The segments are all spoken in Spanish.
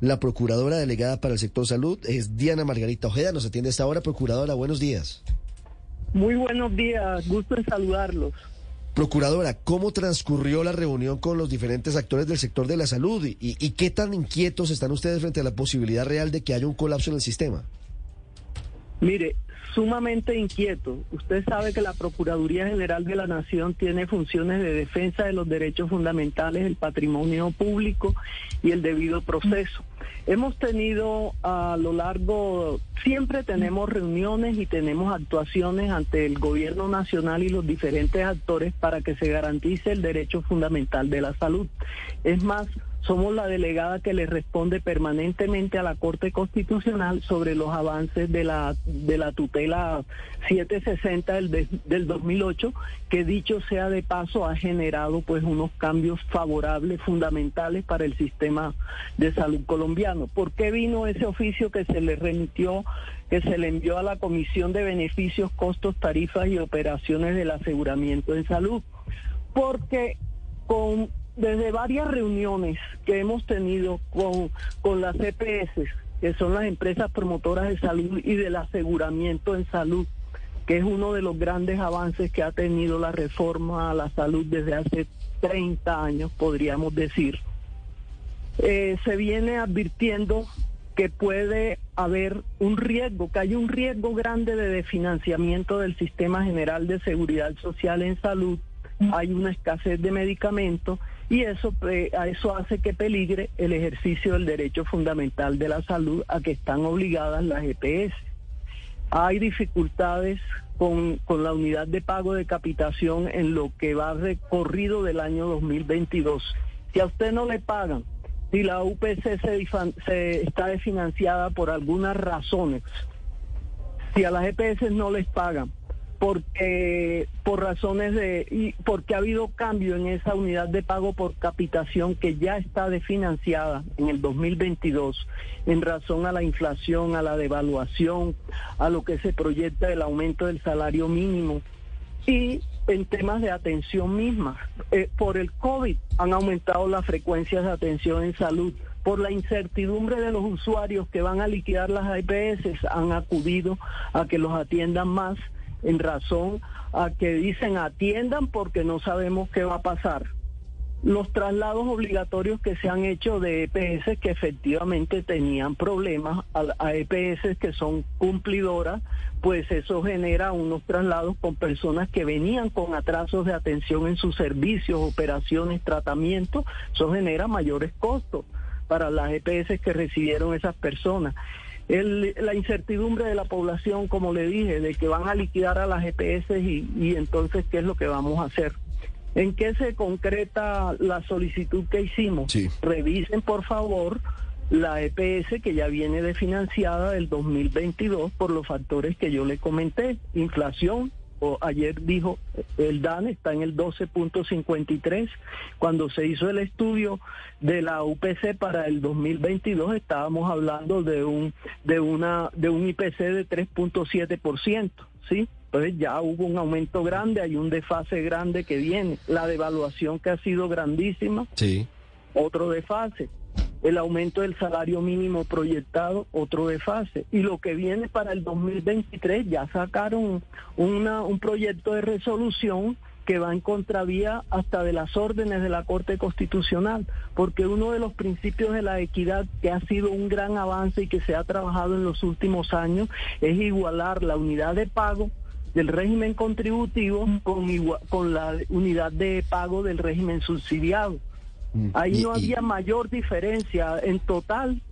La procuradora delegada para el sector salud es Diana Margarita Ojeda. Nos atiende esta hora. Procuradora, buenos días. Muy buenos días. Gusto en saludarlos. Procuradora, ¿cómo transcurrió la reunión con los diferentes actores del sector de la salud y, y, qué tan inquietos están ustedes frente a la posibilidad real de que haya un colapso en el sistema? Mire, sumamente inquieto. Usted sabe que la Procuraduría General de la Nación tiene funciones de defensa de los derechos fundamentales, el patrimonio público y el debido proceso. Hemos tenido a lo largo, siempre tenemos reuniones y tenemos actuaciones ante el gobierno nacional y los diferentes actores para que se garantice el derecho fundamental de la salud. Es más, somos la delegada que le responde permanentemente a la Corte Constitucional sobre los avances de la, de la tutela 760 del, del 2008, que dicho sea de paso ha generado pues unos cambios favorables, fundamentales para el sistema de salud colombiano. ¿Por qué vino ese oficio que se le remitió, que se le envió a la Comisión de Beneficios, Costos, Tarifas y Operaciones del Aseguramiento en Salud? Porque con desde varias reuniones que hemos tenido con, con las EPS, que son las empresas promotoras de salud y del aseguramiento en salud, que es uno de los grandes avances que ha tenido la reforma a la salud desde hace 30 años, podríamos decir. Eh, se viene advirtiendo que puede haber un riesgo, que hay un riesgo grande de desfinanciamiento del Sistema General de Seguridad Social en Salud, hay una escasez de medicamentos y eso, eh, eso hace que peligre el ejercicio del derecho fundamental de la salud a que están obligadas las EPS. Hay dificultades con, con la unidad de pago de capitación en lo que va recorrido del año 2022. Si a usted no le pagan, si la UPC se, se está desfinanciada por algunas razones, si a las EPS no les pagan, porque por razones de y porque ha habido cambio en esa unidad de pago por capitación que ya está desfinanciada en el 2022 en razón a la inflación, a la devaluación, a lo que se proyecta el aumento del salario mínimo y en temas de atención misma. Eh, por el COVID han aumentado las frecuencias de atención en salud por la incertidumbre de los usuarios que van a liquidar las IPS, han acudido a que los atiendan más en razón a que dicen atiendan porque no sabemos qué va a pasar. Los traslados obligatorios que se han hecho de EPS que efectivamente tenían problemas a, EPS que son cumplidoras, pues eso genera unos traslados con personas que venían con atrasos de atención en sus servicios, operaciones, tratamientos, eso genera mayores costos para las EPS que recibieron esas personas la incertidumbre de la población, como le dije, de que van a liquidar a las EPS y, entonces qué es lo que vamos a hacer. ¿En qué se concreta la solicitud que hicimos? Revisen, por favor, la EPS que ya viene desfinanciada del 2022 por los factores que yo le comenté, inflación, o ayer dijo el DAN está en el 12.53. Cuando se hizo el estudio de la UPC para el 2022 estábamos hablando de un de una de un IPC de 3.7%, ¿sí? Entonces ya hubo un aumento grande, hay un desfase grande que viene, la devaluación que ha sido grandísima. Sí. Otro desfase el aumento del salario mínimo proyectado, otro de fase. Y lo que viene para el 2023, ya sacaron una, un proyecto de resolución que va en contravía hasta de las órdenes de la Corte Constitucional, porque uno de los principios de la equidad que ha sido un gran avance y que se ha trabajado en los últimos años es igualar la unidad de pago del régimen contributivo con, con la unidad de pago del régimen subsidiado. Mm. Ahí no había mayor diferencia. En total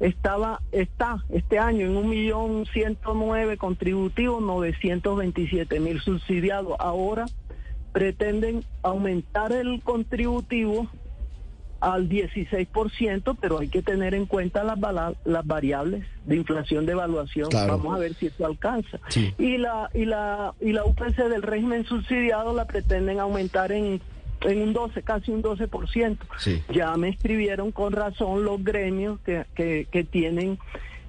estaba está este año en un millón ciento nueve contributivos, 927 mil subsidiados. Ahora pretenden aumentar el contributivo al 16%, pero hay que tener en cuenta las, las variables de inflación de evaluación. Vamos a ver si eso alcanza. Y la y la y la UPC del régimen subsidiado la pretenden aumentar en en un 12, casi un 12%. Ya me escribieron con razón los gremios que, que, tienen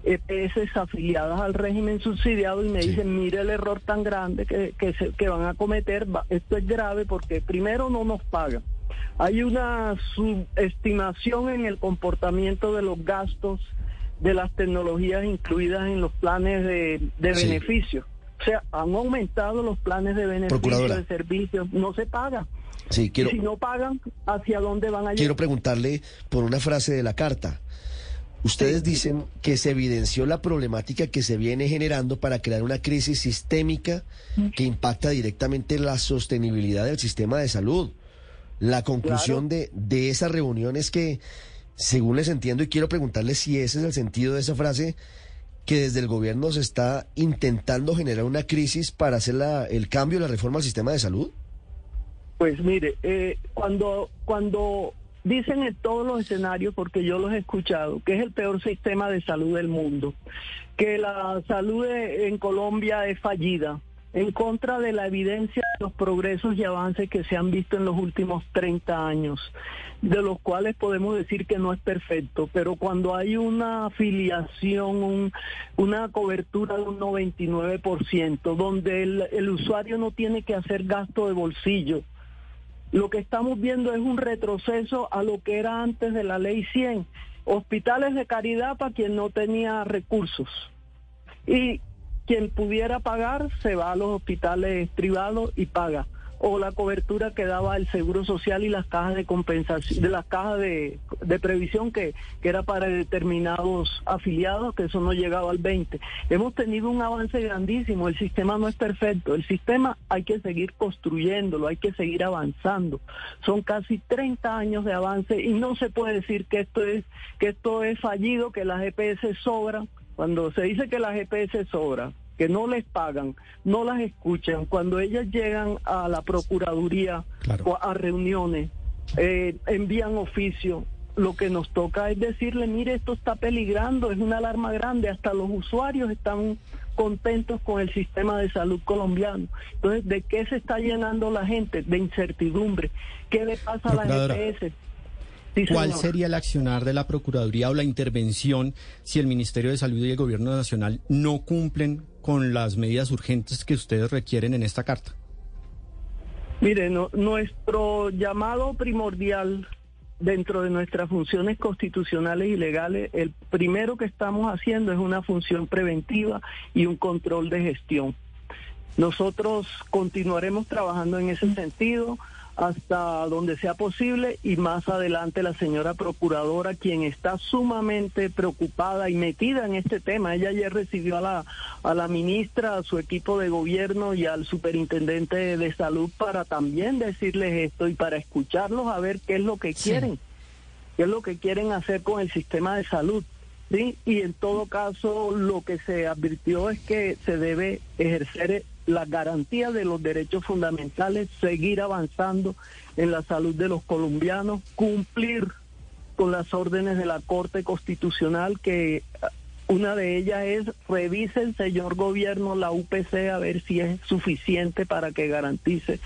EPS afiliadas al régimen subsidiado y me dicen, mire el error tan grande que, que, se, que van a cometer, esto es grave porque primero no nos pagan. Hay una subestimación en el comportamiento de los gastos de las tecnologías incluidas en los planes de, beneficio. O sea, han aumentado los planes de beneficio de servicios, no se paga. Sí, quiero, si no pagan, ¿hacia dónde van a llegar? Quiero preguntarle por una frase de la carta. Ustedes dicen que se evidenció la problemática que se viene generando para crear una crisis sistémica que impacta directamente la sostenibilidad del sistema de salud. La conclusión de, de esa reunión es que, según les entiendo, y quiero preguntarles si ese es el sentido de esa frase, que desde el gobierno se está intentando generar una crisis para hacer la, el cambio, la reforma al sistema de salud. Pues mire, eh, cuando, cuando Dicen en todos los escenarios, porque yo los he escuchado, que es el peor sistema de salud del mundo, que la salud en Colombia es fallida, en contra de la evidencia de los progresos y avances que se han visto en los últimos 30 años, de los cuales podemos decir que no es perfecto, pero cuando hay una afiliación, una cobertura de un 99%, donde el, el usuario no tiene que hacer gasto de bolsillo, lo que estamos viendo es un retroceso a lo que era antes de la ley 100. Hospitales de caridad para quien no tenía recursos. Y quien pudiera pagar se va a los hospitales privados y paga o la cobertura que daba el Seguro Social y las cajas de compensación, de las cajas de, previsión que, que, era para determinados afiliados, que eso no llegaba al 20. Hemos tenido un avance grandísimo, el sistema no es perfecto, el sistema hay que seguir construyéndolo, hay que seguir avanzando. Son casi 30 años de avance y no se puede decir que esto es, que esto es fallido, que las EPS sobran. Cuando se dice que las EPS sobran, que no les pagan, no las escuchan. Cuando ellas llegan a la Procuraduría o a reuniones, eh, envían oficio, lo que nos toca es decirle, mire, esto está peligrando, es una alarma grande, hasta los usuarios están contentos con el sistema de salud colombiano. Entonces, ¿de qué se está llenando la gente? De incertidumbre. ¿Qué le pasa a las EPS? ¿Cuál sería el accionar de la Procuraduría o la intervención si el Ministerio de Salud y el Gobierno Nacional no cumplen con las medidas urgentes que ustedes requieren en esta carta? Mire, nuestro llamado primordial dentro de nuestras funciones constitucionales y legales, el primero que estamos haciendo es una función preventiva y un control de gestión. Nosotros continuaremos trabajando en ese sentido hasta donde sea posible y más adelante la señora procuradora, quien está sumamente preocupada y metida en este tema. Ella ayer recibió a la, a la ministra, a su equipo de gobierno y al superintendente de salud para también decirles esto y para escucharlos a ver qué es lo que quieren, qué es lo que quieren hacer con el sistema de salud. ¿sí? Y en todo caso, lo que se advirtió es que se debe ejercer la garantía de los derechos fundamentales, seguir avanzando en la salud de los colombianos, cumplir con las órdenes de la Corte Constitucional, que una de ellas es revise el señor gobierno la UPC a ver si es suficiente para que garantice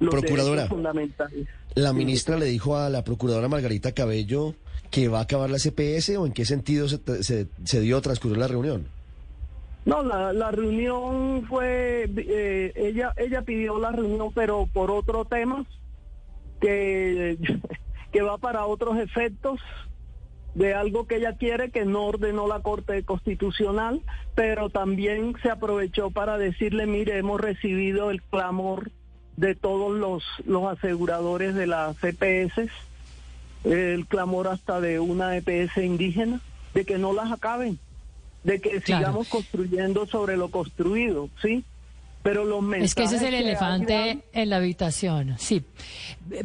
los derechos fundamentales. La ministra le dijo a la procuradora Margarita Cabello que va a acabar la CPS o en qué sentido se, se, se dio transcurrir la reunión. No, la, la reunión fue, eh, ella, ella pidió la reunión, pero por otro tema, que, que va para otros efectos de algo que ella quiere que no ordenó la Corte Constitucional, pero también se aprovechó para decirle, mire, hemos recibido el clamor de todos los, los aseguradores de las EPS, el clamor hasta de una EPS indígena, de que no las acaben de que sigamos construyendo sobre lo construido, ¿sí? Pero los mensajes Es que ese es el elefante en la habitación, sí.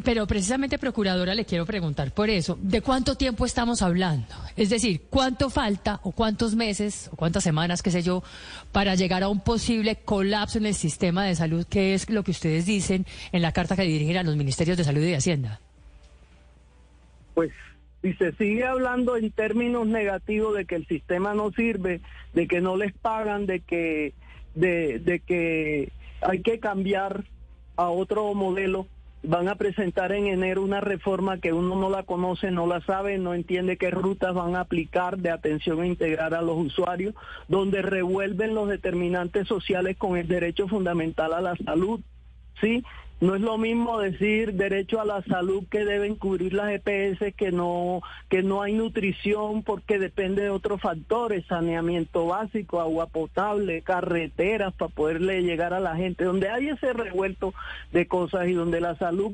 Pero precisamente, Procuradora, le quiero preguntar por eso, ¿de cuánto tiempo estamos hablando? Es decir, ¿cuánto falta o cuántos meses o cuántas semanas, qué sé yo, para llegar a un posible colapso en el sistema de salud, que es lo que ustedes dicen en la carta que dirigen a los ministerios de Salud y de Hacienda? Pues si se sigue hablando en términos negativos de que el sistema no sirve, de que no les pagan, de que, de, que hay que cambiar a otro modelo, van a presentar en enero una reforma que uno no la conoce, no la sabe, no entiende qué rutas van a aplicar de atención a integrar a los usuarios, donde revuelven los determinantes sociales con el derecho fundamental a la salud, ¿sí? No es lo mismo decir derecho a la salud que deben cubrir las EPS, que no, que no hay nutrición porque depende de otros factores, saneamiento básico, agua potable, carreteras para poderle llegar a la gente, donde hay ese revuelto de cosas y donde la salud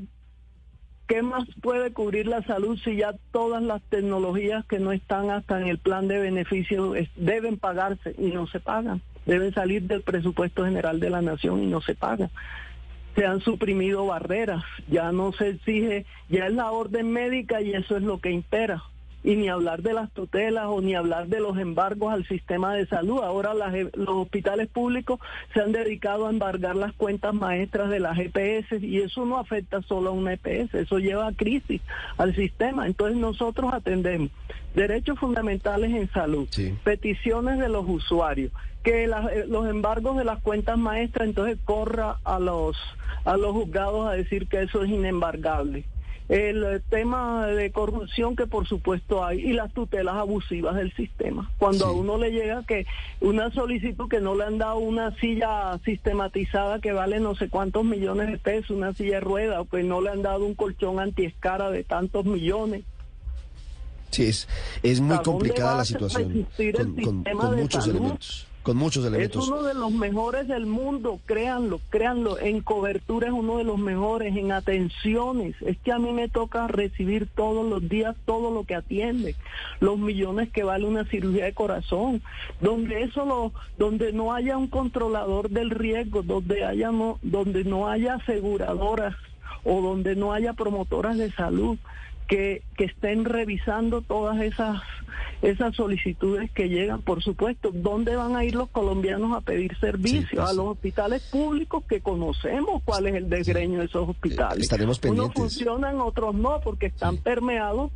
¿Qué más puede cubrir la salud si ya todas las tecnologías que no están hasta en el plan de beneficio deben pagarse y no se pagan? Deben salir del presupuesto general de la nación y no se pagan se han suprimido barreras, ya no se exige, ya es la orden médica y eso es lo que impera. Y ni hablar de las tutelas o ni hablar de los embargos al sistema de salud. Ahora los hospitales públicos se han dedicado a embargar las cuentas maestras de las EPS y eso no afecta solo a una EPS, eso lleva a crisis al sistema. Entonces nosotros atendemos derechos fundamentales en salud, peticiones de los usuarios, que eh, los embargos de las cuentas maestras entonces corra a los a los juzgados a decir que eso es inembargable. El eh, tema de corrupción que por supuesto hay y las tutelas abusivas del sistema. Cuando a uno le llega que una solicitud que no le han dado una silla sistematizada que vale no sé cuántos millones de pesos, una silla de rueda, o que no le han dado un colchón antiescara de tantos millones. Sí, es, es muy complicada la situación con, con muchos elementos con muchos elementos. Es uno de los mejores del mundo, créanlo, créanlo. En cobertura es uno de los mejores, en atenciones. Es que a mí me toca recibir todos los días todo lo que atiende, los millones que vale una cirugía de corazón, donde eso lo, donde no haya un controlador del riesgo, donde haya no, donde no haya aseguradoras o donde no haya promotoras de salud que, que estén revisando todas esas esas solicitudes que llegan, por supuesto, ¿dónde van a ir los colombianos a pedir servicios? Pues a los hospitales públicos que conocemos cuál es el desgreño de esos hospitales. estaremos pendientes. Unos funcionan, otros no, porque están permeados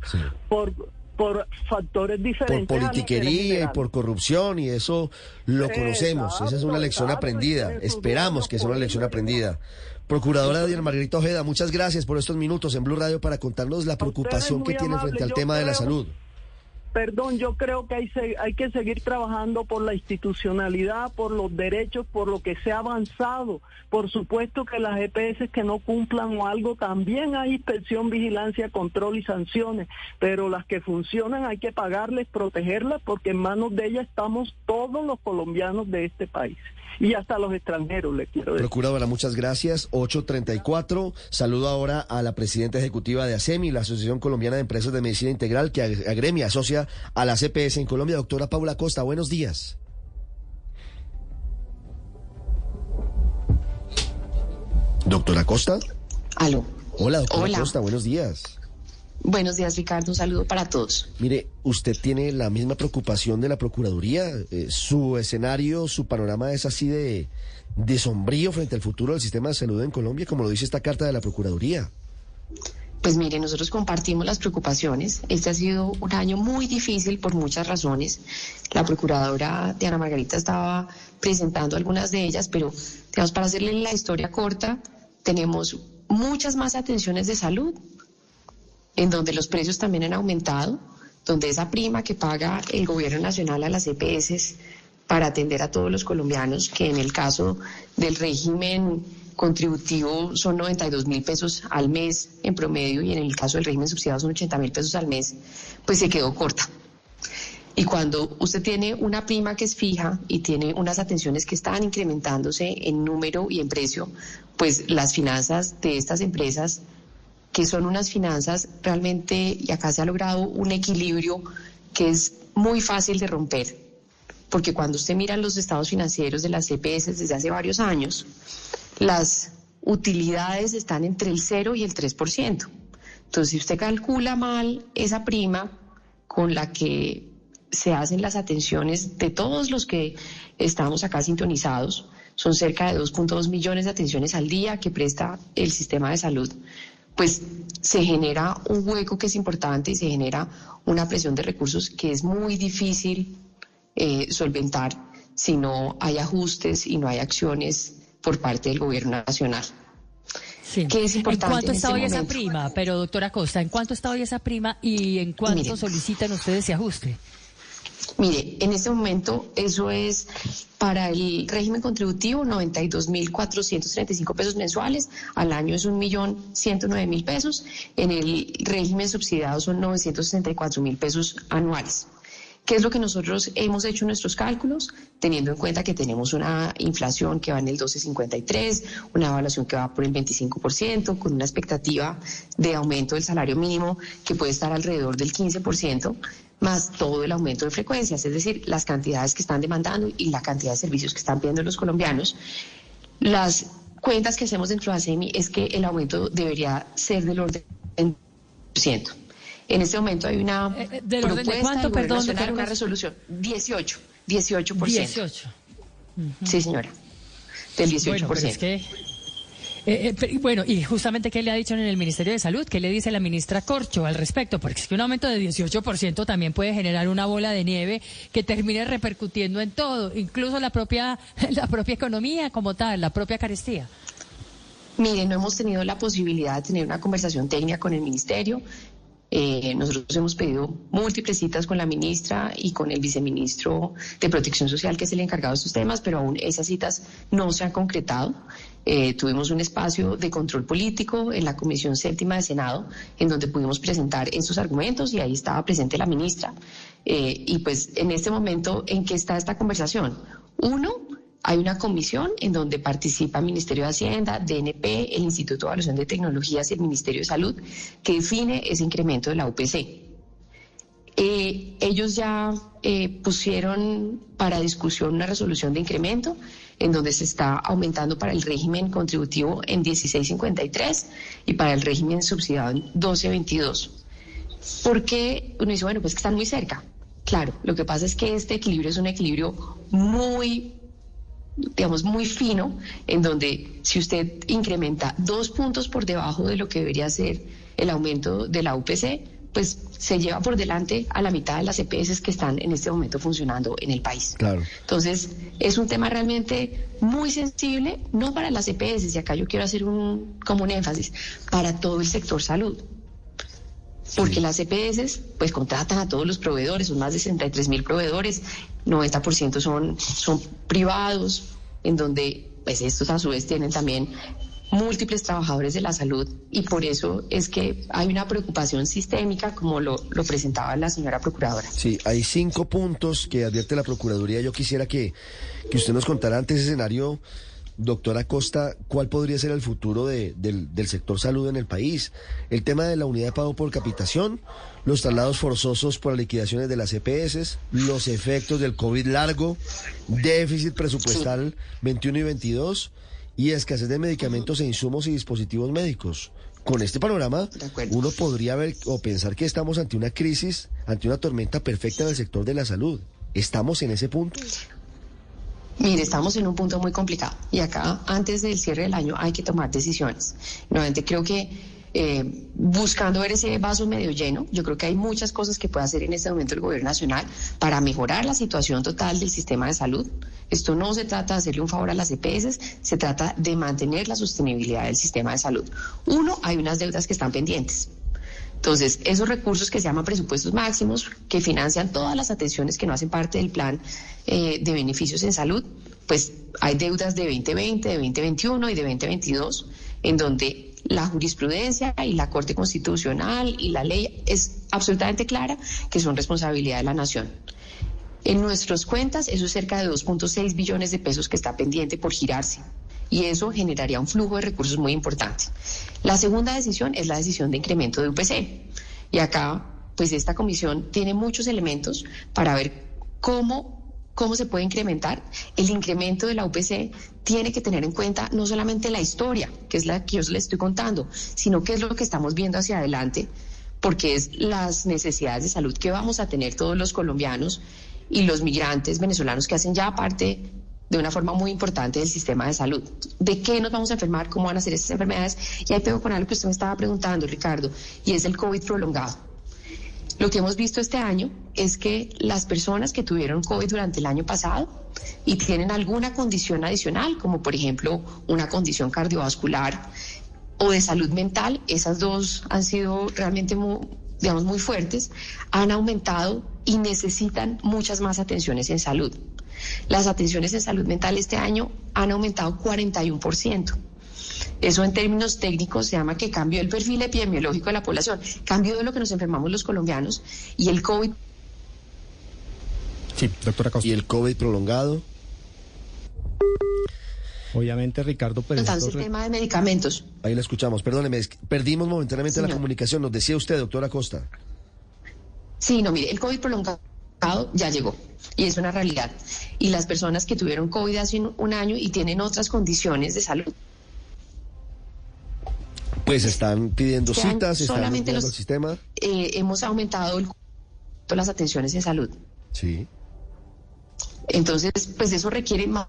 por por factores diferentes. Por politiquería y por corrupción, y eso lo conocemos. Esa es una lección aprendida. Esperamos que sea una lección aprendida. Procuradora Diana Margarita Ojeda, muchas gracias por estos minutos en Blue Radio para contarnos la preocupación que tiene frente al tema de la salud. Perdón, yo creo que hay, que seguir trabajando por la institucionalidad, por los derechos, por lo que se ha avanzado. Por supuesto que las EPS que no cumplan o algo, también hay inspección, vigilancia, control y sanciones, pero las que funcionan hay que pagarles, protegerlas, porque en manos de ellas estamos todos los colombianos de este país y hasta los extranjeros, le quiero decir. Procuradora, muchas gracias. 834. Saludo ahora a la presidenta ejecutiva de ASEMI, la Asociación Colombiana de Empresas de Medicina Integral, que agremia, asocia a la CPS en Colombia. Doctora Paula Costa, buenos días. Doctora Costa. Aló. Hola, doctora Costa, buenos días. Buenos días, Ricardo. Un saludo para todos. Mire, ¿usted tiene la misma preocupación de la Procuraduría? Eh, ¿Su escenario, su panorama es así de, de sombrío frente al futuro del sistema de salud en Colombia, como lo dice esta carta de la Procuraduría? Pues mire, nosotros compartimos las preocupaciones. Este ha sido un año muy difícil por muchas razones. La procuradora Diana Margarita estaba presentando algunas de ellas, pero digamos, para hacerle la historia corta, tenemos muchas más atenciones de salud, en donde los precios también han aumentado, donde esa prima que paga el gobierno nacional a las EPS para atender a todos los colombianos, que en el caso del régimen contributivo son 92 mil pesos al mes en promedio y en el caso del régimen subsidiado son 80 mil pesos al mes, pues se quedó corta. Y cuando usted tiene una prima que es fija y tiene unas atenciones que están incrementándose en número y en precio, pues las finanzas de estas empresas que son unas finanzas realmente, y acá se ha logrado un equilibrio que es muy fácil de romper, porque cuando usted mira los estados financieros de las CPS desde hace varios años, las utilidades están entre el 0 y el 3%. Entonces, si usted calcula mal esa prima con la que se hacen las atenciones de todos los que estamos acá sintonizados, son cerca de 2.2 millones de atenciones al día que presta el sistema de salud pues se genera un hueco que es importante y se genera una presión de recursos que es muy difícil eh, solventar si no hay ajustes y no hay acciones por parte del gobierno nacional. Sí. es importante ¿En cuánto está este hoy esa prima? Pero doctora Costa, ¿en cuánto está hoy esa prima y en cuánto solicitan ustedes ese ajuste? Mire, en este momento eso es para el régimen contributivo 92.435 pesos mensuales, al año es 1.109.000 pesos, en el régimen subsidiado son 964.000 pesos anuales. ¿Qué es lo que nosotros hemos hecho en nuestros cálculos? Teniendo en cuenta que tenemos una inflación que va en el 12,53, una evaluación que va por el 25%, con una expectativa de aumento del salario mínimo que puede estar alrededor del 15%, más todo el aumento de frecuencias, es decir, las cantidades que están demandando y la cantidad de servicios que están pidiendo los colombianos. Las cuentas que hacemos dentro de ASEMI es que el aumento debería ser del orden del ciento. En este momento hay una eh, eh, ¿Del orden de cuánto, perdón, una resolución 18, 18%. 18. Sí, señora. Del 18%. Bueno, es que eh, eh bueno, y justamente, ¿qué le ha dicho en el Ministerio de Salud? ¿Qué le dice la ministra Corcho al respecto? Porque es que un aumento de 18% también puede generar una bola de nieve que termine repercutiendo en todo, incluso la propia, la propia economía como tal, la propia carestía. Mire, no hemos tenido la posibilidad de tener una conversación técnica con el Ministerio. Eh, nosotros hemos pedido múltiples citas con la ministra y con el viceministro de Protección Social, que es el encargado de estos temas, pero aún esas citas no se han concretado. Eh, tuvimos un espacio de control político en la Comisión Séptima de Senado, en donde pudimos presentar esos argumentos y ahí estaba presente la ministra. Eh, y pues en este momento, ¿en qué está esta conversación? Uno, hay una comisión en donde participa el Ministerio de Hacienda, DNP, el Instituto de Evaluación de Tecnologías y el Ministerio de Salud, que define ese incremento de la UPC. Eh, ellos ya eh, pusieron para discusión una resolución de incremento en donde se está aumentando para el régimen contributivo en 16.53 y para el régimen subsidiado en 12.22. ¿Por qué uno dice, bueno, pues que están muy cerca? Claro, lo que pasa es que este equilibrio es un equilibrio muy digamos, muy fino, en donde si usted incrementa dos puntos por debajo de lo que debería ser el aumento de la UPC, pues se lleva por delante a la mitad de las EPS que están en este momento funcionando en el país. Claro. Entonces, es un tema realmente muy sensible, no para las EPS, y acá yo quiero hacer un, como un énfasis, para todo el sector salud. Porque las EPS pues contratan a todos los proveedores, son más de 63 mil proveedores, 90% son, son privados, en donde pues estos a su vez tienen también múltiples trabajadores de la salud y por eso es que hay una preocupación sistémica como lo, lo, presentaba la señora procuradora. Sí, hay cinco puntos que advierte la Procuraduría. Yo quisiera que, que usted nos contara ante ese escenario Doctora Costa, ¿cuál podría ser el futuro del, del, sector salud en el país? El tema de la unidad de pago por capitación, los traslados forzosos por las liquidaciones de las EPS, los efectos del COVID largo, déficit presupuestal 21 y 22 y escasez de medicamentos e insumos y dispositivos médicos. Con este panorama, uno podría ver o pensar que estamos ante una crisis, ante una tormenta perfecta en el sector de la salud. ¿Estamos en ese punto? Mire, estamos en un punto muy complicado y acá antes del cierre del año hay que tomar decisiones. Nuevamente creo que eh, buscando ver ese vaso medio lleno, yo creo que hay muchas cosas que puede hacer en este momento el gobierno nacional para mejorar la situación total del sistema de salud. Esto no se trata de hacerle un favor a las EPS, se trata de mantener la sostenibilidad del sistema de salud. Uno, hay unas deudas que están pendientes. Entonces, esos recursos que se llaman presupuestos máximos, que financian todas las atenciones que no hacen parte del plan eh, de beneficios en salud, pues hay deudas de 2020, de 2021 y de 2022, en donde la jurisprudencia y la Corte Constitucional y la ley es absolutamente clara que son responsabilidad de la nación. En nuestras cuentas, eso es cerca de 2.6 billones de pesos que está pendiente por girarse y eso generaría un flujo de recursos muy importante. La segunda decisión es la decisión de incremento de UPC. Y acá, pues esta comisión tiene muchos elementos para ver cómo cómo se puede incrementar. El incremento de la UPC tiene que tener en cuenta no solamente la historia, que es la que yo les estoy contando, sino qué es lo que estamos viendo hacia adelante, porque es las necesidades de salud que vamos a tener todos los colombianos y los migrantes venezolanos que hacen ya parte de una forma muy importante del sistema de salud. ¿De qué nos vamos a enfermar? ¿Cómo van a ser estas enfermedades? Y ahí pego con algo que usted me estaba preguntando, Ricardo, y es el COVID prolongado. Lo que hemos visto este año es que las personas que tuvieron COVID durante el año pasado y tienen alguna condición adicional, como por ejemplo una condición cardiovascular o de salud mental, esas dos han sido realmente muy, digamos, muy fuertes, han aumentado y necesitan muchas más atenciones en salud. Las atenciones en salud mental este año han aumentado 41%. Eso en términos técnicos se llama que cambió el perfil epidemiológico de la población, cambió de lo que nos enfermamos los colombianos y el COVID. Sí, doctora Costa. ¿Y el COVID prolongado? Obviamente, Ricardo, pero... Entonces, el tema de medicamentos. Ahí la escuchamos. Perdóneme, perdimos momentáneamente la comunicación. Nos decía usted, doctora Costa. Sí, no, mire, el COVID prolongado ya llegó y es una realidad. Y las personas que tuvieron COVID hace un año y tienen otras condiciones de salud. Pues están pidiendo citas, están solamente el sistema. Eh, hemos aumentado el, las atenciones en salud. Sí. Entonces, pues eso requiere más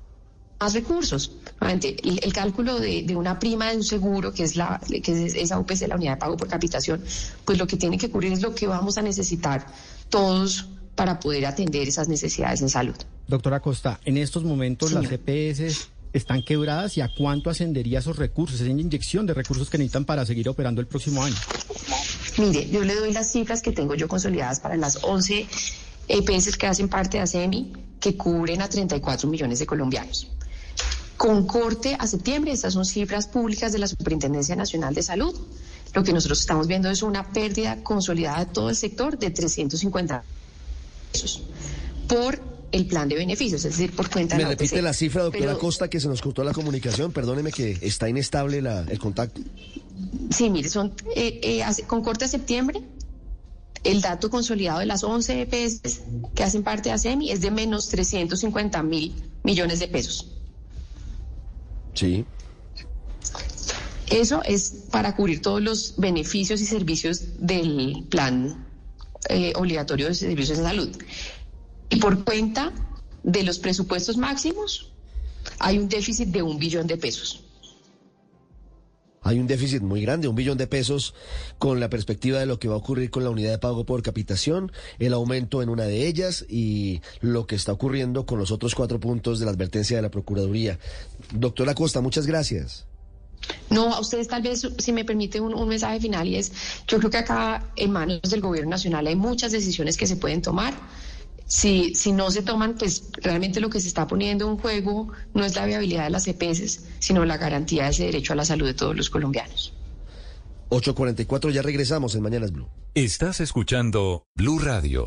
más recursos. El, el cálculo de, de, una prima de un seguro, que es la que es esa UPC, la unidad de pago por capitación, pues lo que tiene que cubrir es lo que vamos a necesitar todos para poder atender esas necesidades en salud. Doctora Costa, en estos momentos las EPS están quebradas y a cuánto ascendería esos recursos, esa inyección de recursos que necesitan para seguir operando el próximo año. Mire, yo le doy las cifras que tengo yo consolidadas para las 11 EPS que hacen parte de ASEMI, que cubren a 34 millones de colombianos. Con corte a septiembre, estas son cifras públicas de la Superintendencia Nacional de Salud. Lo que nosotros estamos viendo es una pérdida consolidada de todo el sector de 350 pesos por el plan de beneficios, es decir, por cuenta ¿Me repite la cifra, doctora Costa, que se nos cortó la comunicación? Perdóneme que está inestable el contacto. Sí, mire, son eh, eh, con corte a septiembre, el dato consolidado de las 11 EPS que hacen parte de ASEMI es de menos 350 mil millones de pesos. Sí. Eso es para cubrir todos los beneficios y servicios del plan eh, obligatorio de servicios de salud. Y por cuenta de los presupuestos máximos, hay un déficit de un billón de pesos. Hay un déficit muy grande, un billón de pesos, con la perspectiva de lo que va a ocurrir con la unidad de pago por capitación, el aumento en una de ellas y lo que está ocurriendo con los otros cuatro puntos de la advertencia de la Procuraduría. Doctora Costa, muchas gracias. No, a ustedes tal vez, si me permite un, un, mensaje final, y es, yo creo que acá en manos del Gobierno Nacional hay muchas decisiones que se pueden tomar. Si, si no se toman, pues realmente lo que se está poniendo en juego no es la viabilidad de las EPS, sino la garantía de ese derecho a la salud de todos los colombianos. 8.44, ya regresamos en Mañanas Blue. Estás escuchando Blue Radio.